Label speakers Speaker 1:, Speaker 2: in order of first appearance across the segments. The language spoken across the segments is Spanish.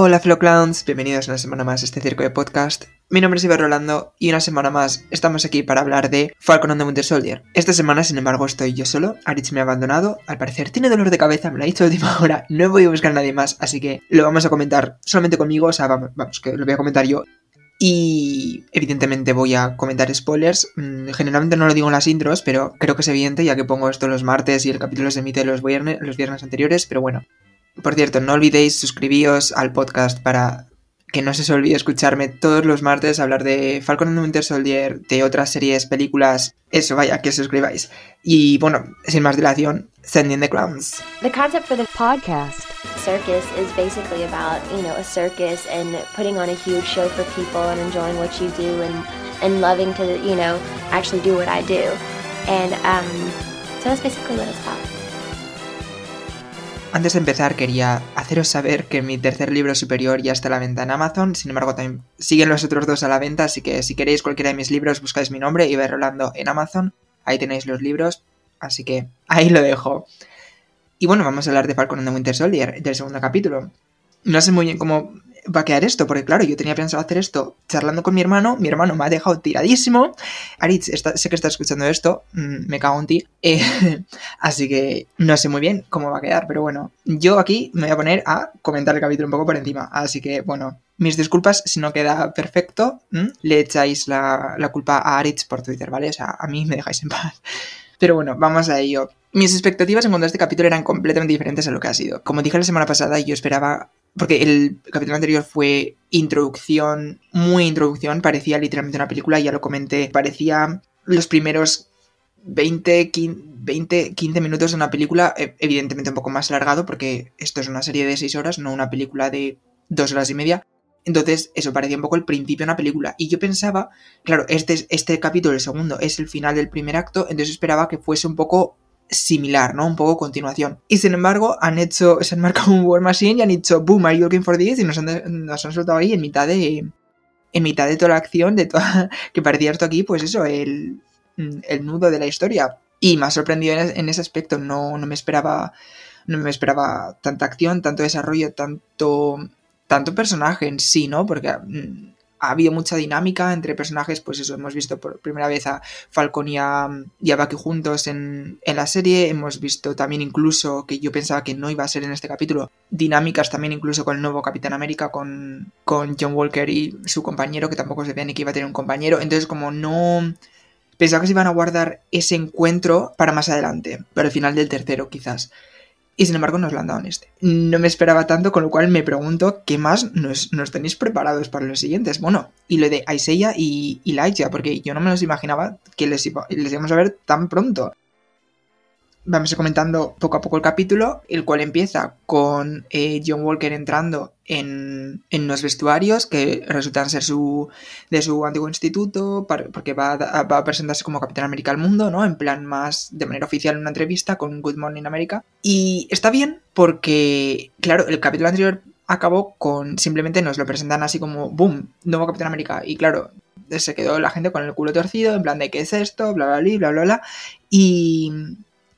Speaker 1: Hola Flow Clowns, bienvenidos una semana más a este circo de podcast. Mi nombre es Iber Rolando y una semana más estamos aquí para hablar de Falcon and the Winter Soldier. Esta semana, sin embargo, estoy yo solo. Aritz me ha abandonado. Al parecer tiene dolor de cabeza, me lo ha dicho a última hora. No he podido buscar a nadie más, así que lo vamos a comentar solamente conmigo. O sea, vamos, vamos que lo voy a comentar yo. Y evidentemente voy a comentar spoilers. Mm, generalmente no lo digo en las intros, pero creo que es evidente ya que pongo esto los martes y el capítulo se emite los viernes, los viernes anteriores. Pero bueno, por cierto, no olvidéis suscribíos al podcast para que no se os olvide escucharme todos los martes hablar de Falcon and the Winter Soldier, de otras series, películas, eso, vaya, que suscribáis. Y bueno, sin más dilación, Sending the Clowns.
Speaker 2: The concept for the podcast circus is basically about, you know, a circus and putting on a huge show for people and enjoying what you do and, and loving to, you know, actually do what I do. And um, so that's basically what it's about.
Speaker 1: Antes de empezar quería haceros saber que mi tercer libro superior ya está a la venta en Amazon, sin embargo también siguen los otros dos a la venta, así que si queréis cualquiera de mis libros buscáis mi nombre y vais rolando en Amazon, ahí tenéis los libros, así que ahí lo dejo. Y bueno, vamos a hablar de Falcon and the Winter Soldier, del segundo capítulo. No sé muy bien cómo va a quedar esto, porque claro, yo tenía pensado hacer esto charlando con mi hermano, mi hermano me ha dejado tiradísimo. Aritz, sé que está escuchando esto, mm, me cago en ti, eh, así que no sé muy bien cómo va a quedar, pero bueno, yo aquí me voy a poner a comentar el capítulo un poco por encima, así que bueno, mis disculpas si no queda perfecto, le echáis la, la culpa a Aritz por Twitter, ¿vale? O sea, a mí me dejáis en paz. Pero bueno, vamos a ello. Mis expectativas en cuanto a este capítulo eran completamente diferentes a lo que ha sido. Como dije la semana pasada, yo esperaba porque el capítulo anterior fue introducción, muy introducción, parecía literalmente una película, ya lo comenté, parecía los primeros 20, 20 15 minutos de una película, e, evidentemente un poco más alargado, porque esto es una serie de 6 horas, no una película de 2 horas y media. Entonces, eso parecía un poco el principio de una película. Y yo pensaba, claro, este, este capítulo, el segundo, es el final del primer acto, entonces esperaba que fuese un poco similar, ¿no? Un poco continuación. Y sin embargo, han hecho, se han marcado un War Machine y han dicho, boom, are you looking for this? Y nos han, soltado ahí en mitad de. En mitad de toda la acción, de toda. que parecía esto aquí, pues eso, el, el nudo de la historia. Y me ha sorprendido en, ese aspecto. No, no me esperaba. No me esperaba tanta acción, tanto desarrollo, tanto. tanto personaje en sí, ¿no? Porque mm, ha habido mucha dinámica entre personajes, pues eso, hemos visto por primera vez a Falcon y a, Bucky juntos en, la serie, hemos visto también incluso, que yo pensaba que no iba a ser en este capítulo, dinámicas también incluso con el nuevo Capitán América, con, con John Walker y su compañero, que tampoco se veía ni que iba a tener un compañero, entonces como no... Pensaba que se iban a guardar ese encuentro para más adelante, para el final del tercero quizás y sin embargo nos lo han dado en este. No me esperaba tanto, con lo cual me pregunto qué más nos, tenéis preparados para los siguientes. Bueno, y lo de Isaiah y, y porque yo no me los imaginaba que les, les íbamos a ver tan pronto vamos a ir comentando poco a poco el capítulo, el cual empieza con eh, John Walker entrando en, en los vestuarios que resultan ser su, de su antiguo instituto, porque va a, presentarse como Capitán América al mundo, ¿no? En plan más de manera oficial en una entrevista con Good Morning America. Y está bien porque, claro, el capítulo anterior acabó con simplemente nos lo presentan así como, boom, nuevo Capitán América. Y claro, se quedó la gente con el culo torcido, en plan de qué es esto, bla, bla, bla, bla, bla, bla. Y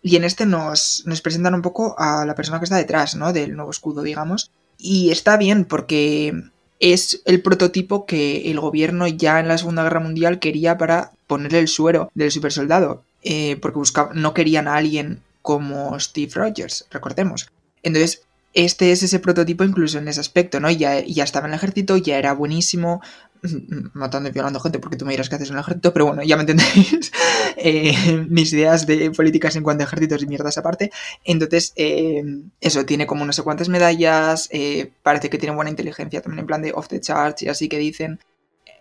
Speaker 1: y en este nos, nos presentan un poco a la persona que está detrás, ¿no? Del nuevo escudo, digamos. Y está bien porque es el prototipo que el gobierno ya en la Segunda Guerra Mundial quería para ponerle el suero del supersoldado. Eh, porque buscaba, no querían a alguien como Steve Rogers, recordemos. Entonces, este es ese prototipo incluso en ese aspecto, ¿no? Ya, ya estaba en el ejército, ya era buenísimo, matando y violando gente, porque tú me dirás que haces en el ejército, pero bueno, ya me entendéis eh, mis ideas de políticas en cuanto a ejércitos y mierdas aparte. Entonces, eh, eso, tiene como no sé cuántas medallas, eh, parece que tiene buena inteligencia también en plan de off the charts y así que dicen.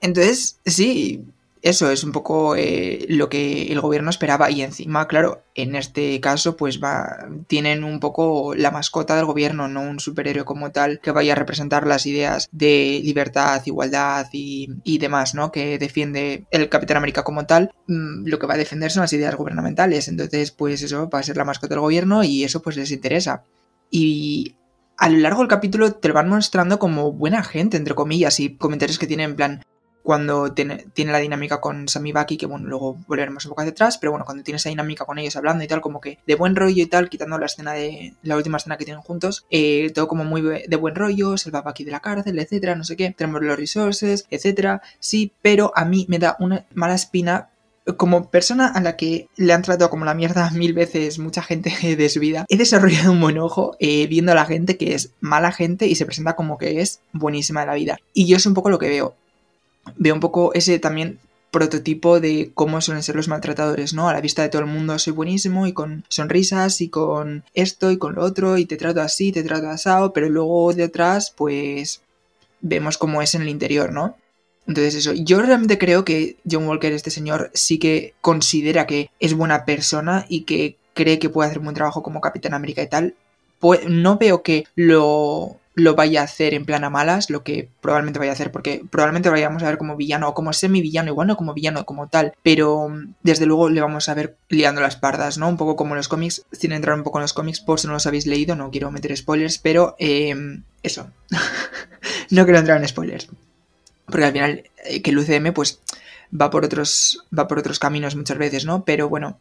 Speaker 1: Entonces, sí, eso es un poco eh, lo que el gobierno esperaba y encima, claro, en este caso pues va, tienen un poco la mascota del gobierno, no un superhéroe como tal que vaya a representar las ideas de libertad, igualdad y, y demás, ¿no? Que defiende el Capitán América como tal, mm, lo que va a defender son las ideas gubernamentales, entonces pues eso va a ser la mascota del gobierno y eso pues les interesa. Y a lo largo del capítulo te lo van mostrando como buena gente, entre comillas, y comentarios que tienen en plan, cuando tiene, tiene, la dinámica con Sammy Bucky, que bueno, luego volveremos un poco hacia atrás, pero bueno, cuando tiene esa dinámica con ellos hablando y tal, como que de buen rollo y tal, quitando la escena de la última escena que tienen juntos, eh, todo como muy de buen rollo, se va Bucky de la cárcel, etcétera, no sé qué, tenemos los resources, etcétera, sí, pero a mí me da una mala espina como persona a la que le han tratado como la mierda mil veces mucha gente de su vida, he desarrollado un buen ojo eh, viendo a la gente que es mala gente y se presenta como que es buenísima de la vida. Y yo es un poco lo que veo. Veo un poco ese también prototipo de cómo suelen ser los maltratadores, ¿no? A la vista de todo el mundo soy buenísimo y con sonrisas y con esto y con lo otro y te trato así, te trato asado, pero luego detrás pues vemos cómo es en el interior, ¿no? Entonces eso, yo realmente creo que John Walker, este señor, sí que considera que es buena persona y que cree que puede hacer un buen trabajo como Capitán América y tal. Pues no veo que lo, lo vaya a hacer en plan a malas, lo que probablemente vaya a hacer, porque probablemente lo vayamos a ver como villano o como semi-villano, igual no como villano como tal, pero desde luego le vamos a ver liando las pardas, ¿no? Un poco como en los cómics, sin entrar un poco en los cómics, por si no los habéis leído, no quiero meter spoilers, pero eh, eso, no quiero entrar en spoilers. Porque al final eh, que el UCM pues va por otros va por otros caminos muchas veces, ¿no? Pero bueno,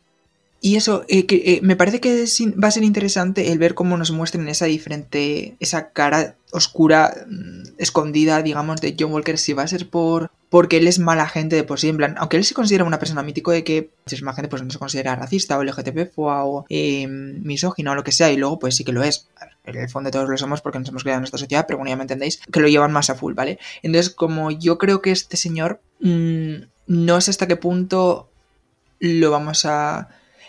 Speaker 1: y eso, eh, eh, me parece que va a ser interesante el ver cómo nos muestren esa diferente, esa cara oscura, mm, escondida, digamos, de John Walker, si va a ser por porque él es mala gente de por sí, en plan, aunque él se considera una persona mítico de que si es mala gente, pues no se considera racista o LGTB o eh, misógino o lo que sea, y luego pues sí que lo es. En el fondo todos lo somos porque nos hemos creado en nuestra sociedad, pero bueno, ya me entendéis, que lo llevan más a full, ¿vale? Entonces, como yo creo que este señor, mm, no sé hasta qué punto lo vamos a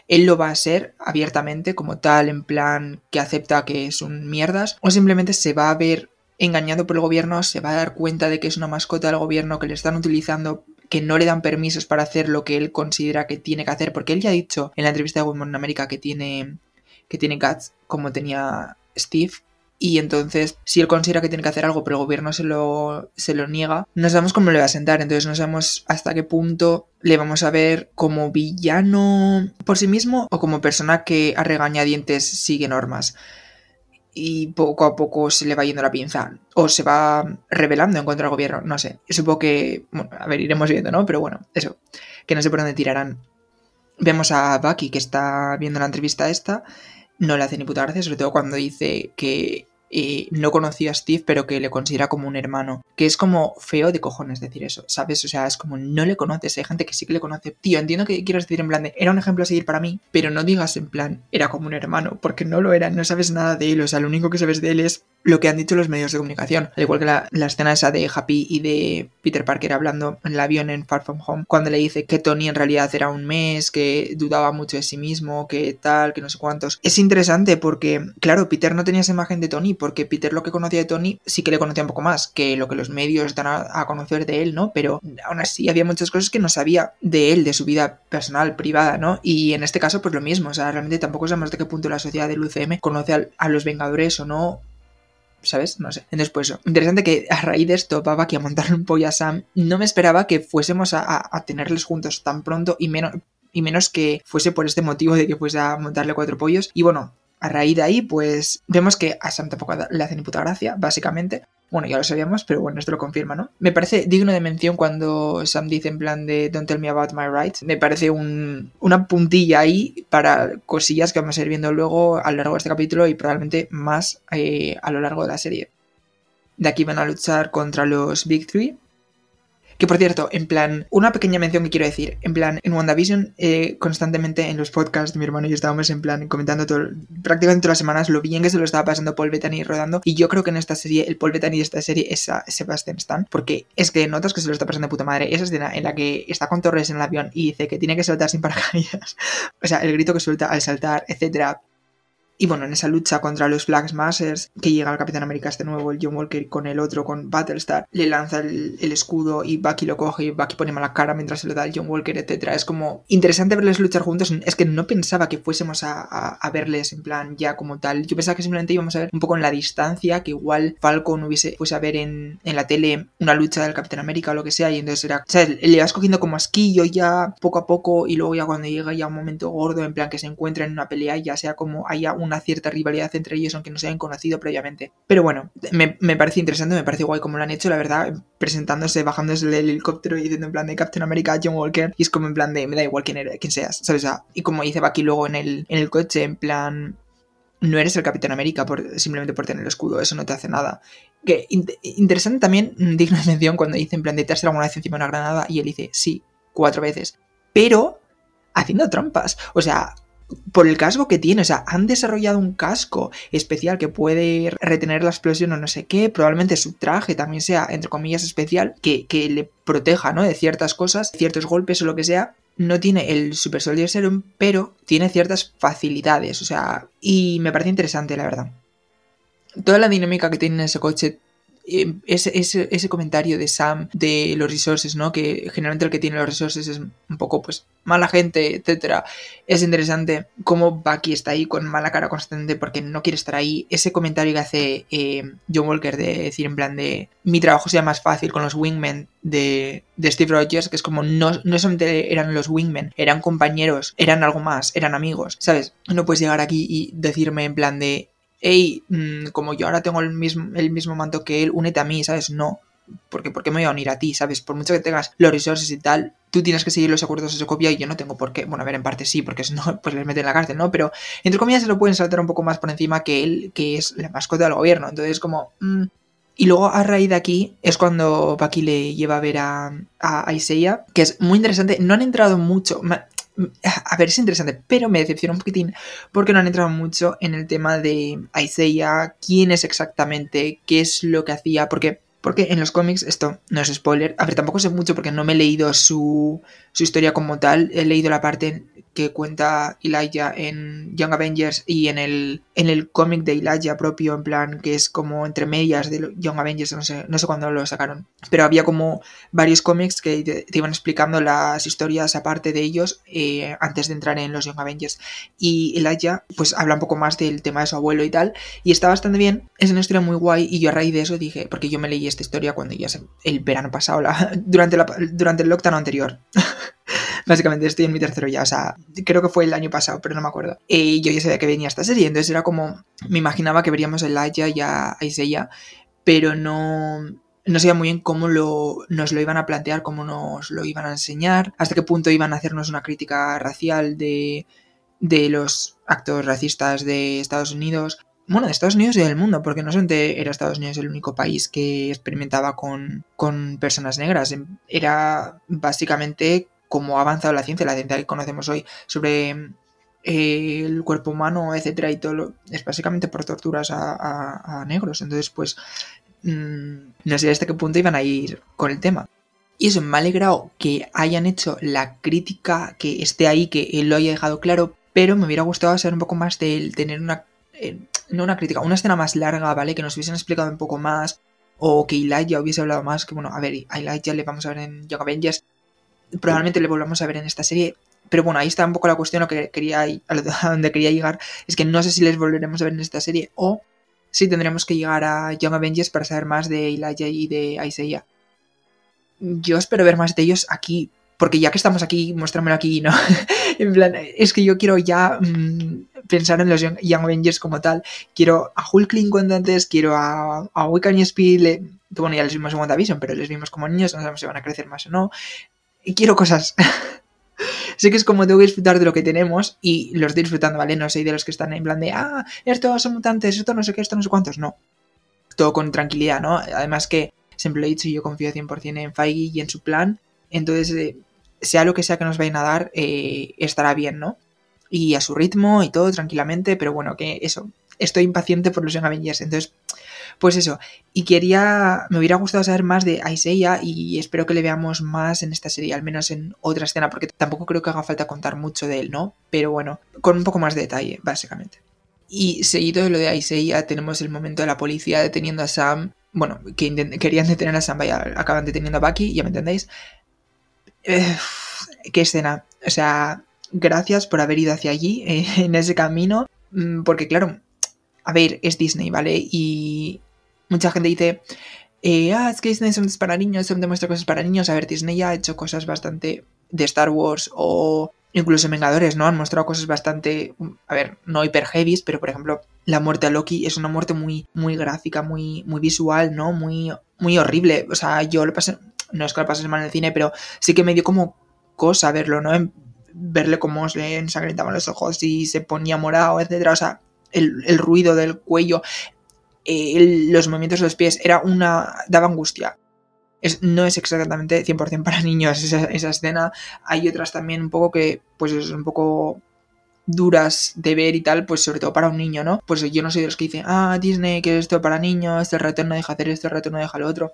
Speaker 1: él lo va a ser abiertamente como tal, en plan que acepta que son mierdas, o simplemente se va a ver engañado por el gobierno, se va a dar cuenta de que es una mascota del gobierno, que le están utilizando que no le dan permisos para hacer lo que él considera que tiene que hacer, porque él ya ha dicho en la entrevista de Women America que tiene que tiene guts como tenía Steve, y entonces, si él considera que tiene que hacer algo, pero el gobierno se lo, se lo niega, no sabemos cómo le va a sentar. Entonces, no sabemos hasta qué punto le vamos a ver como villano por sí mismo o como persona que a regañadientes sigue normas. Y poco a poco se le va yendo la pinza. O se va rebelando en contra del gobierno. No sé. Supongo que. A ver, iremos viendo, ¿no? Pero bueno, eso. Que no sé por dónde tirarán. Vemos a Bucky que está viendo la entrevista esta no le hace ni puta gracia, sobre todo cuando dice que eh, no conocía a Steve, pero que le considera como un hermano. Que es como feo de cojones decir eso, ¿sabes? O sea, es como no le conoces, hay gente que sí que le conoce. Tío, entiendo que quieras decir en plan de, era un ejemplo a seguir para mí, pero no digas en plan, era como un hermano, porque no lo era, no sabes nada de él, o sea, lo único que sabes de él es lo que han dicho los medios de comunicación. Al igual que la, escena esa de Happy y de Peter Parker hablando en el avión en Far From Home, cuando le dice que Tony en realidad era un mes, que dudaba mucho de sí mismo, que tal, que no sé cuántos. Es interesante porque, claro, Peter no tenía esa imagen de Tony, porque Peter lo que conocía de Tony sí que le conocía un poco más que lo que los medios dan a, conocer de él, ¿no? Pero aún así había muchas cosas que no sabía de él, de su vida personal, privada, ¿no? Y en este caso, pues lo mismo, o sea, realmente tampoco sabemos de qué punto la sociedad del UCM conoce a los Vengadores o no, ¿sabes? No sé. Entonces, pues eso. Interesante que a raíz de esto va aquí a montarle un pollo a Sam. No me esperaba que fuésemos a, tenerles juntos tan pronto y menos, y menos que fuese por este motivo de que fuese a montarle cuatro pollos. Y bueno, a raíz de ahí, pues vemos que a Sam tampoco le hace ni puta gracia, básicamente. Bueno, ya lo sabíamos, pero bueno, esto lo confirma, ¿no? Me parece digno de mención cuando Sam dice en plan de Don't tell me about my rights. Me parece un, una puntilla ahí para cosillas que vamos a ir viendo luego a lo largo de este capítulo y probablemente más eh, a lo largo de la serie. De aquí van a luchar contra los Big Three, que por cierto, en plan, una pequeña mención que quiero decir. En plan, en WandaVision, eh, constantemente en los podcasts mi hermano y yo estábamos en plan comentando todo, prácticamente todas las semanas lo bien que se lo estaba pasando Paul Bettany rodando. Y yo creo que en esta serie, el Paul Bettany de esta serie es a Sebastian Stan. Porque es que notas que se lo está pasando puta madre. Esa escena en la que está con Torres en el avión y dice que tiene que saltar sin paracaídas. o sea, el grito que suelta al saltar, etcétera y bueno, en esa lucha contra los Black Smashers, que llega el Capitán América este nuevo, el John Walker, con el otro, con Battlestar, le lanza el, escudo y Bucky lo coge y Bucky pone mala cara mientras se lo da el John Walker, etc. Es como interesante verles luchar juntos. Es que no pensaba que fuésemos a, verles en plan ya como tal. Yo pensaba que simplemente íbamos a ver un poco en la distancia, que igual Falcon hubiese fuese a ver en, la tele una lucha del Capitán América o lo que sea, y entonces era, o sea, le vas cogiendo como asquillo ya poco a poco y luego ya cuando llega ya un momento gordo, en plan que se encuentra en una pelea, ya sea como haya un una cierta rivalidad entre ellos, aunque no se hayan conocido previamente. Pero bueno, me, me parece interesante, me parece guay como lo han hecho, la verdad, presentándose, bajándose del helicóptero y diciendo en plan de Captain America, John Walker, y es como en plan de, me da igual quién, eres, quién seas, ¿sabes? y como dice Bucky luego en el, en el coche, en plan, no eres el Capitán América por, simplemente por tener el escudo, eso no te hace nada. Que interesante también, de mención, cuando dice en plan de te has alguna vez encima de una granada y él dice sí, cuatro veces. Pero haciendo trampas. O sea, por el casco que tiene. O sea, han desarrollado un casco especial que puede retener la explosión o no sé qué. Probablemente su traje también sea, entre comillas, especial, que, que le proteja, ¿no? De ciertas cosas, ciertos golpes o lo que sea no tiene el Super Soldier Serum, pero tiene ciertas facilidades, o sea, y me parece interesante, la verdad. Toda la dinámica que tiene ese coche eh, ese, ese, comentario de Sam de los resources, ¿no? Que generalmente el que tiene los resources es un poco, pues, mala gente, etcétera. Es interesante cómo Bucky está ahí con mala cara constante porque no quiere estar ahí. Ese comentario que hace eh, John Walker de decir en plan de mi trabajo sea más fácil con los wingmen de, de Steve Rogers, que es como no, no solamente eran los wingmen, eran compañeros, eran algo más, eran amigos, ¿sabes? No puedes llegar aquí y decirme en plan de hey, mm, como yo ahora tengo el mismo, el mismo manto que él, únete a mí, ¿sabes? No. Porque, ¿Por qué me voy a unir a ti? ¿Sabes? Por mucho que tengas los resources y tal, tú tienes que seguir los acuerdos de Socopia y yo no tengo por qué. Bueno, a ver, en parte sí, porque si no, pues les meten en la cárcel, ¿no? Pero entre comillas se lo pueden saltar un poco más por encima que él, que es la mascota del gobierno. Entonces, como. Mm. Y luego, a raíz de aquí, es cuando Bucky le lleva a ver a, a que es muy interesante. No han entrado mucho a ver, es interesante, pero me decepciona un poquitín porque no han entrado mucho en el tema de Isaiah, quién es exactamente, qué es lo que hacía, porque, porque en los cómics, esto no es spoiler, a ver, tampoco sé mucho porque no me he leído su, su historia como tal, he leído la parte que cuenta Elijah en Young Avengers y en el, en el cómic de Elijah propio, en plan, que es como entre medias de Young Avengers, no sé, no sé cuándo lo sacaron, pero había como varios cómics que te, iban explicando las historias aparte de ellos eh, antes de entrar en los Young Avengers. Y Elijah, pues habla un poco más del tema de su abuelo y tal, y está bastante bien, es una historia muy guay, y yo a raíz de eso dije, porque yo me leí esta historia cuando ya el verano pasado, durante, la, durante el lockdown anterior. Básicamente estoy en mi tercero ya, o sea, creo que fue el año pasado, pero no me acuerdo. Y yo ya sabía que venía esta serie, entonces era como, me imaginaba que veríamos a Elijah y a Isaiah, pero no, no sabía muy bien cómo nos lo iban a plantear, cómo nos lo iban a enseñar, hasta qué punto iban a hacernos una crítica racial de, de los actos racistas de Estados Unidos. Bueno, de Estados Unidos y del mundo, porque no solamente era Estados Unidos el único país que experimentaba con, con personas negras, era básicamente cómo ha avanzado la ciencia, la ciencia que conocemos hoy sobre eh, el cuerpo humano, etcétera, y todo es básicamente por torturas a, negros. Entonces, pues, mm, no sé hasta qué punto iban a ir con el tema. Y eso me ha alegrado que hayan hecho la crítica, que esté ahí, que él lo haya dejado claro, pero me hubiera gustado saber un poco más de él, tener una, eh, no una crítica, una escena más larga, ¿vale? Que nos hubiesen explicado un poco más, o que Elijah hubiese hablado más, que bueno, a ver, a Elijah le vamos a ver en Young Avengers, probablemente le volvamos a ver en esta serie. Pero bueno, ahí está un poco la cuestión, lo que quería, a donde quería llegar, es que no sé si les volveremos a ver en esta serie o si tendremos que llegar a Young Avengers para saber más de Elijah y de Isaiah. Yo espero ver más de ellos aquí, porque ya que estamos aquí, muéstramelo aquí, ¿no? en plan, es que yo quiero ya mm, pensar en los Young, Avengers como tal. Quiero a Hulkling cuando antes, quiero a, a Wiccan y Speed, bueno, ya les vimos en WandaVision, pero les vimos como niños, no sabemos si van a crecer más o no y quiero cosas. sé que es como tengo que disfrutar de lo que tenemos y lo estoy disfrutando, ¿vale? No soy de los que están en plan de, ah, estos son mutantes, esto no sé qué, esto no sé cuántos. No. Todo con tranquilidad, ¿no? Además que siempre lo he dicho, yo confío 100% en Feige y en su plan. Entonces, eh, sea lo que sea que nos vayan a dar, eh, estará bien, ¿no? Y a su ritmo y todo tranquilamente, pero bueno, que eso. Estoy impaciente por los Young Avengers, entonces pues eso, y quería, me hubiera gustado saber más de Isaiah y espero que le veamos más en esta serie, al menos en otra escena, porque tampoco creo que haga falta contar mucho de él, ¿no? Pero bueno, con un poco más de detalle, básicamente. Y seguido de lo de Isaiah, tenemos el momento de la policía deteniendo a Sam. Bueno, que querían detener a Sam, vaya, acaban deteniendo a Bucky, ya me entendéis. Eh, qué escena. O sea, gracias por haber ido hacia allí, eh, en ese camino. Mm, porque claro, a ver, es Disney, ¿vale? Y mucha gente dice, eh, ah, es que Disney son para niños, son demuestra cosas para niños. A ver, Disney ya ha hecho cosas bastante de Star Wars o incluso en Vengadores, ¿no? Han mostrado cosas bastante, a ver, no hiper heavy, pero por ejemplo, la muerte a Loki es una muerte muy, muy gráfica, muy, muy visual, ¿no? Muy, muy horrible. O sea, yo lo pasé, no es que lo pasé mal en el cine, pero sí que me dio como cosa verlo, ¿no? verle cómo se ensangrentaban los ojos y se ponía morado, etcétera. O sea, el, ruido del cuello, los movimientos de los pies, era una. daba angustia. Es, no es exactamente 100% para niños esa, escena. Hay otras también un poco que, pues es un poco duras de ver y tal, pues sobre todo para un niño, ¿no? Pues yo no soy de los que dicen, ah, Disney, que esto para niños, este reto no deja hacer esto, este reto no deja lo otro.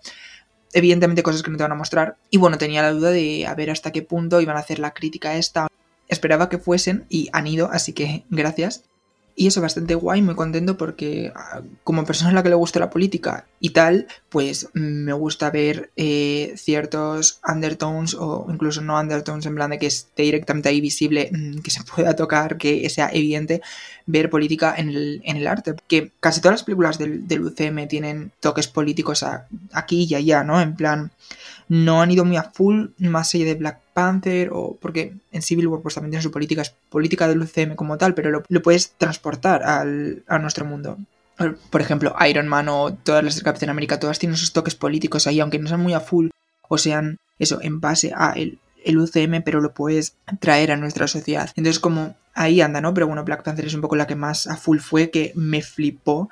Speaker 1: Evidentemente cosas que no te van a mostrar. Y bueno, tenía la duda de a ver hasta qué punto iban a hacer la crítica esta. Esperaba que fuesen y han ido, así que gracias. Y eso bastante guay, muy contento porque ah, como persona a la que le gusta la política y tal, pues me gusta ver eh, ciertos undertones o incluso no undertones en plan de que esté directamente ahí visible, mm, que se pueda tocar, que sea evidente ver política en el, en el arte. Que casi todas las películas del, del UCM tienen toques políticos aquí y allá, ¿no? En plan, no han ido muy a full más allá de Black Panther o porque en Civil War pues también tiene su política, es política del UCM como tal, pero lo, puedes transportar al, a nuestro mundo. Por ejemplo, Iron Man o todas las de Capitán América, todas tienen sus toques políticos ahí, aunque no sean muy a full o sean eso, en base a el, el UCM, pero lo puedes traer a nuestra sociedad. Entonces, como ahí anda, ¿no? Pero bueno, Black Panther es un poco la que más a full fue, que me flipó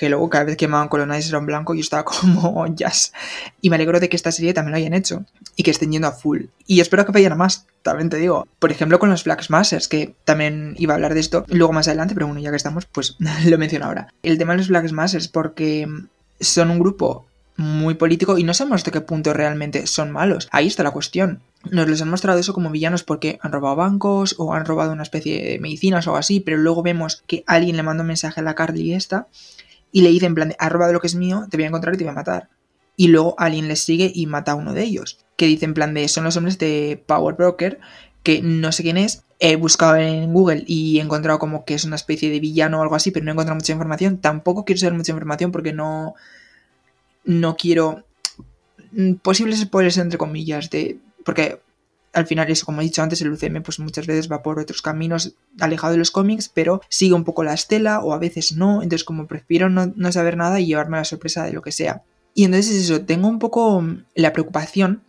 Speaker 1: Hello, cada vez que llamaban Colonize era un blanco, yo estaba como jazz. Y me alegro de que esta serie también lo hayan hecho y que estén yendo a full. Y espero que vayan a más, también te digo. Por ejemplo, con los Black que también iba a hablar de esto luego más adelante, pero bueno, ya que estamos, pues lo menciono ahora. El tema de los Black Masters, porque son un grupo muy político y no sabemos hasta qué punto realmente son malos. Ahí está la cuestión. Nos los han mostrado eso como villanos porque han robado bancos o han robado una especie de medicinas o algo así, pero luego vemos que alguien le manda un mensaje a la Carly esta y le dice en plan, has robado lo que es mío, te voy a encontrar y te voy a matar. Y luego alguien les sigue y mata a uno de ellos. Que dice en plan de, son los hombres de Power Broker, que no sé quién es. He buscado en Google y he encontrado como que es una especie de villano o algo así, pero no he encontrado mucha información. Tampoco quiero saber mucha información porque no, no quiero mm, posibles spoilers entre comillas de porque al final eso, como he dicho antes, el UCM pues muchas veces va por otros caminos alejado de los cómics, pero sigue un poco la estela o a veces no, entonces como prefiero no, no saber nada y llevarme la sorpresa de lo que sea. Y entonces es eso, tengo un poco la preocupación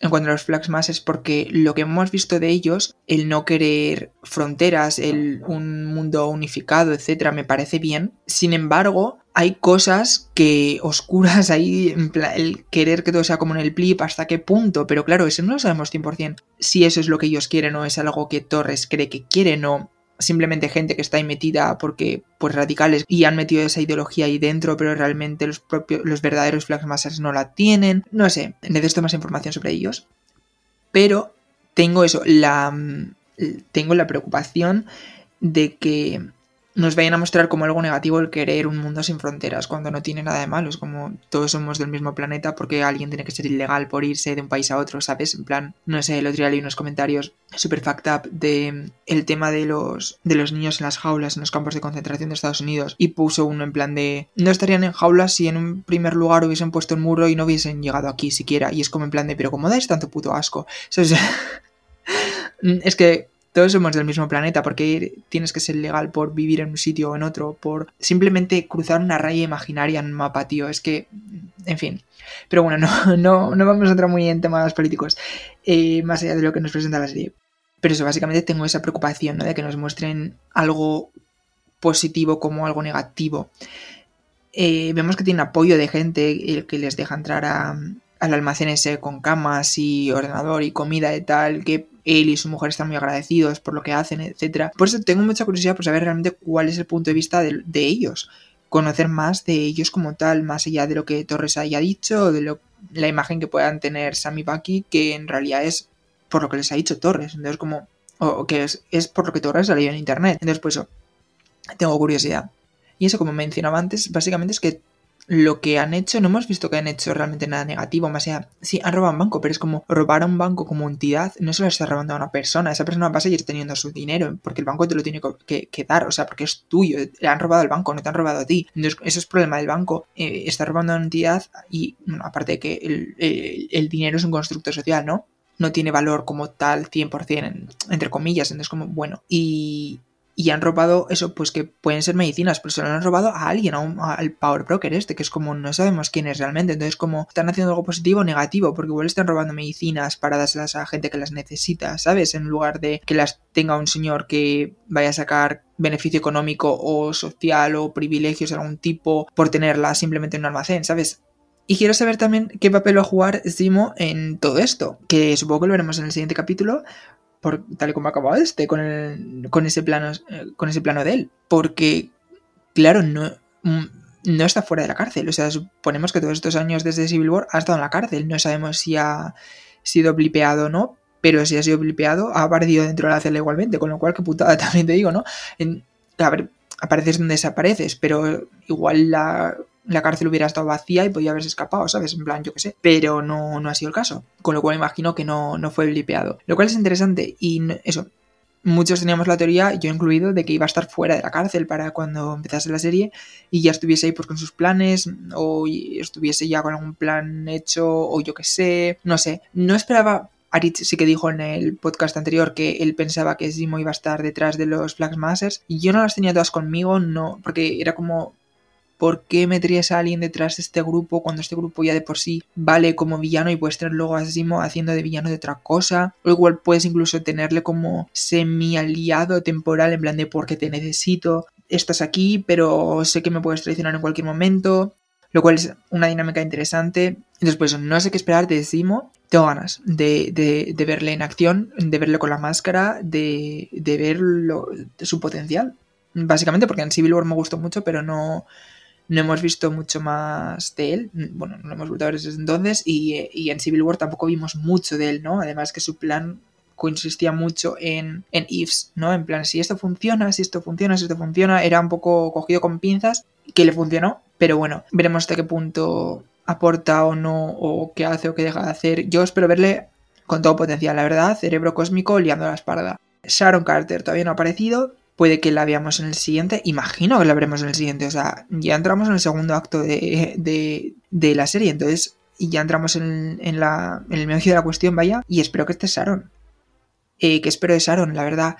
Speaker 1: en cuanto a los Flags más es porque lo que hemos visto de ellos, el no querer fronteras, el un mundo unificado, etcétera, me parece bien. Sin embargo, hay cosas que oscuras ahí, el querer que todo sea como en el blip, hasta qué punto, pero claro, eso no lo sabemos 100%. Si eso es lo que ellos quieren o es algo que Torres cree que quieren o simplemente gente que está ahí metida porque pues radicales y han metido esa ideología ahí dentro pero realmente los propios los verdaderos Flag no la tienen no sé necesito más información sobre ellos pero tengo eso la mm, tengo la preocupación de que nos vayan a mostrar como algo negativo el querer un mundo sin fronteras, cuando no tiene nada de malo. Es como todos somos del mismo planeta porque alguien tiene que ser ilegal por irse de un país a otro, ¿sabes? En plan, no sé, el otro día leí unos comentarios super fact up de el tema de los, de los niños en las jaulas, en los campos de concentración de Estados Unidos, y puso uno en plan de no estarían en jaulas si en un primer lugar hubiesen puesto un muro y no hubiesen llegado aquí siquiera. Y es como en plan de, pero ¿cómo dais tanto puto asco? es que todos somos del mismo planeta, porque tienes que ser legal por vivir en un sitio o en otro, por simplemente cruzar una raya imaginaria en un mapa, tío. Es que, en fin. Pero bueno, no, no, no vamos a entrar muy en temas políticos, eh, más allá de lo que nos presenta la serie. Pero eso, básicamente tengo esa preocupación, ¿no? De que nos muestren algo positivo como algo negativo. Eh, vemos que tiene apoyo de gente el que les deja entrar a, al almacén ese con camas y ordenador y comida y tal, que él y su mujer están muy agradecidos por lo que hacen, etc. Por eso tengo mucha curiosidad por saber realmente cuál es el punto de vista de, ellos, conocer más de ellos como tal, más allá de lo que Torres haya dicho, de lo, la imagen que puedan tener Sammy Bucky, que en realidad es por lo que les ha dicho Torres, entonces como, o que es, es por lo que Torres ha leído en internet, entonces pues eso, tengo curiosidad. Y eso, como mencionaba antes, básicamente es que lo que han hecho, no hemos visto que han hecho realmente nada negativo, más allá, sí, han robado un banco, pero es como robar a un banco como entidad, no se lo está robando a una persona, esa persona va a seguir teniendo su dinero, porque el banco te lo tiene que, dar, o sea, porque es tuyo, le han robado al banco, no te han robado a ti. Entonces, eso es problema del banco, eh, está robando a una entidad y, bueno, aparte de que el, el dinero es un constructo social, ¿no? no tiene valor como tal 100%, entre comillas, entonces como, bueno, y, y han robado eso, pues que pueden ser medicinas, pero se lo han robado a alguien, a un, al Power Broker este, que es como no sabemos quién es realmente. Entonces, como están haciendo algo positivo o negativo, porque igual están robando medicinas para dárselas a gente que las necesita, ¿sabes? En lugar de que las tenga un señor que vaya a sacar beneficio económico o social o privilegios de algún tipo por tenerlas simplemente en un almacén, ¿sabes? Y quiero saber también qué papel va a jugar Simo en todo esto, que supongo que lo veremos en el siguiente capítulo, por, tal y como ha acabado este, con, el, con, ese plano, eh, con ese plano de él. Porque, claro, no, mm, no está fuera de la cárcel. O sea, suponemos que todos estos años desde Civil War ha estado en la cárcel. No sabemos si ha sido blipeado o no, pero si ha sido blipeado, ha aparecido dentro de la celda igualmente. Con lo cual, qué putada también te digo, ¿no? A ver, apareces donde desapareces, pero igual la la cárcel hubiera estado vacía y podía haberse escapado, ¿sabes? En plan, yo qué sé. Pero no, no ha sido el caso. Con lo cual imagino que no, no fue blipeado. Lo cual es interesante y eso. Muchos teníamos la teoría, yo incluido, de que iba a estar fuera de la cárcel para cuando empezase la serie y ya estuviese ahí pues con sus planes o estuviese ya con algún plan hecho o yo qué sé, no sé. No esperaba Aritz sí que dijo en el podcast anterior que él pensaba que Simo iba a estar detrás de los Flag Masters y yo no las tenía todas conmigo, no, porque era como ¿por qué meterías a alguien detrás de este grupo cuando este grupo ya de por sí vale como villano y puedes tener luego a Simo haciendo de villano de otra cosa? O igual puedes incluso tenerle como semi aliado temporal en plan de porque te necesito, estás aquí, pero sé que me puedes traicionar en cualquier momento. Lo cual es una dinámica interesante. Entonces, pues no sé qué esperar de Simo. Tengo ganas de, de, verle en acción, de verle con la máscara, de, de ver su potencial. Básicamente porque en Civil War me gustó mucho, pero no, no hemos visto mucho más de él. Bueno, no lo hemos vuelto a ver desde entonces. Y, en Civil War tampoco vimos mucho de él, ¿no? Además que su plan consistía mucho en, en ifs, ¿no? En plan, si esto funciona, si esto funciona, si esto funciona. Era un poco cogido con pinzas, que le funcionó. Pero bueno, veremos hasta qué punto aporta o no, o qué hace o qué deja de hacer. Yo espero verle con todo potencial, la verdad. Cerebro cósmico liando la espalda. Sharon Carter todavía no ha aparecido puede que la veamos en el siguiente. Imagino que la veremos en el siguiente. O sea, ya entramos en el segundo acto de, la serie. Entonces, ya entramos en el medio de la cuestión, vaya. Y espero que esté Sharon. Eh, que espero de Sharon, la verdad.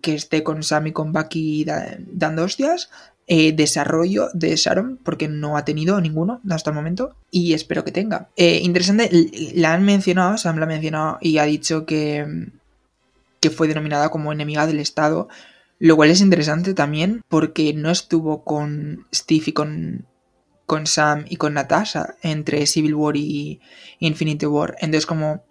Speaker 1: Que esté con Sam y con Bucky dando hostias. Eh, desarrollo de Sharon, porque no ha tenido ninguno hasta el momento. Y espero que tenga. Eh, interesante, la han mencionado, Sam la ha mencionado y ha dicho que, que fue denominada como enemiga del Estado lo cual es interesante también porque no estuvo con Steve y con, con Sam y con Natasha entre Civil War y Infinity War. Entonces, como,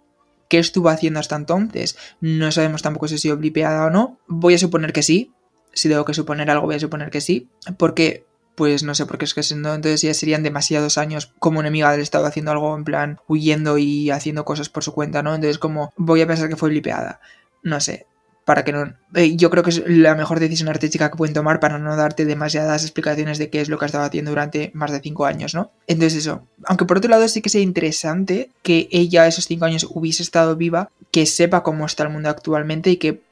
Speaker 1: ¿qué estuvo haciendo hasta entonces? No sabemos tampoco si ha sido blipeada o no. Voy a suponer que sí. Si tengo que suponer algo, voy a suponer que sí. Porque pues no sé, porque es que siendo entonces ya serían demasiados años como enemiga del Estado haciendo algo en plan huyendo y haciendo cosas por su cuenta, ¿no? Entonces como voy a pensar que fue blipeada. No sé, para que no... Eh, yo creo que es la mejor decisión artística que pueden tomar para no darte demasiadas explicaciones de qué es lo que ha estado haciendo durante más de cinco años, ¿no? Entonces eso. Aunque por otro lado sí que sea interesante que ella esos cinco años hubiese estado viva, que sepa cómo está el mundo actualmente y que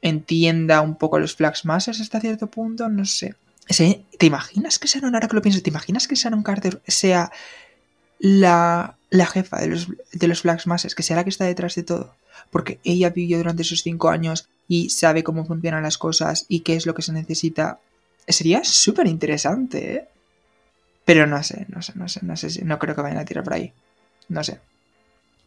Speaker 1: entienda un poco los flags masters hasta cierto punto, no sé. ¿Te imaginas que Sharon, ahora que lo pienso, ¿te imaginas que Sharon Carter sea la, la jefa de los, de los flags masters, que sea la que está detrás de todo? Porque ella vivió durante esos cinco años y sabe cómo funcionan las cosas y qué es lo que se necesita. Sería súper interesante, ¿eh? Pero no sé, no sé, no sé, no sé, no creo que vayan a tirar por ahí. No sé.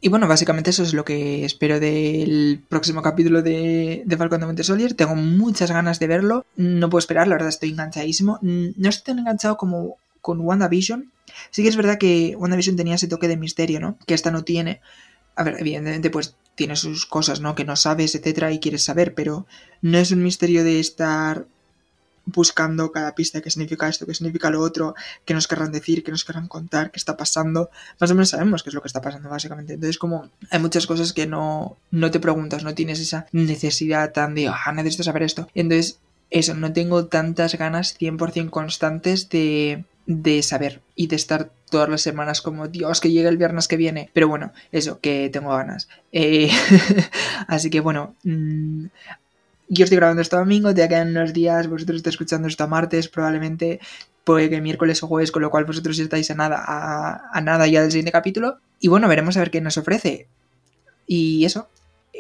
Speaker 1: Y bueno, básicamente eso es lo que espero del próximo capítulo de, de Falcon de Winter. Tengo muchas ganas de verlo. No puedo esperar, la verdad estoy enganchadísimo. No estoy tan enganchado como con WandaVision. Sí que es verdad que WandaVision tenía ese toque de misterio, ¿no? Que esta no tiene. A ver, evidentemente, pues tiene sus cosas, ¿no? Que no sabes, etcétera, y quieres saber, pero no es un misterio de estar buscando cada pista, qué significa esto, qué significa lo otro, qué nos querrán decir, qué nos querrán contar, qué está pasando. Más o menos sabemos qué es lo que está pasando, básicamente. Entonces, como hay muchas cosas que no, no te preguntas, no tienes esa necesidad tan de, ah, necesito saber esto. Entonces, eso, no tengo tantas ganas 100% constantes de, de saber y de estar todas las semanas como Dios que llegue el viernes que viene pero bueno eso que tengo ganas. Eh, así que bueno mm, yo estoy grabando esto domingo te quedan unos días vosotros estáis escuchando esto a martes probablemente puede que miércoles o jueves con lo cual vosotros estáis a nada a, nada ya del siguiente capítulo. Y bueno veremos a ver qué nos ofrece. Y eso,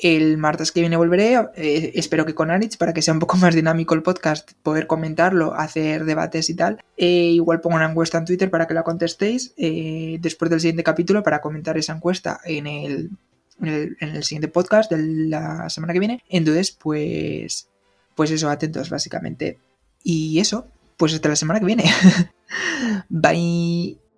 Speaker 1: el martes que viene volveré, eh, espero que con Aritz, para que sea un poco más dinámico el podcast, poder comentarlo, hacer debates y tal. Eh, igual pongo una encuesta en Twitter para que la contestéis eh, después del siguiente capítulo para comentar esa encuesta en el, en el, siguiente podcast de la semana que viene. Entonces, pues, pues eso, atentos básicamente. Y eso, pues hasta la semana que viene. Bye.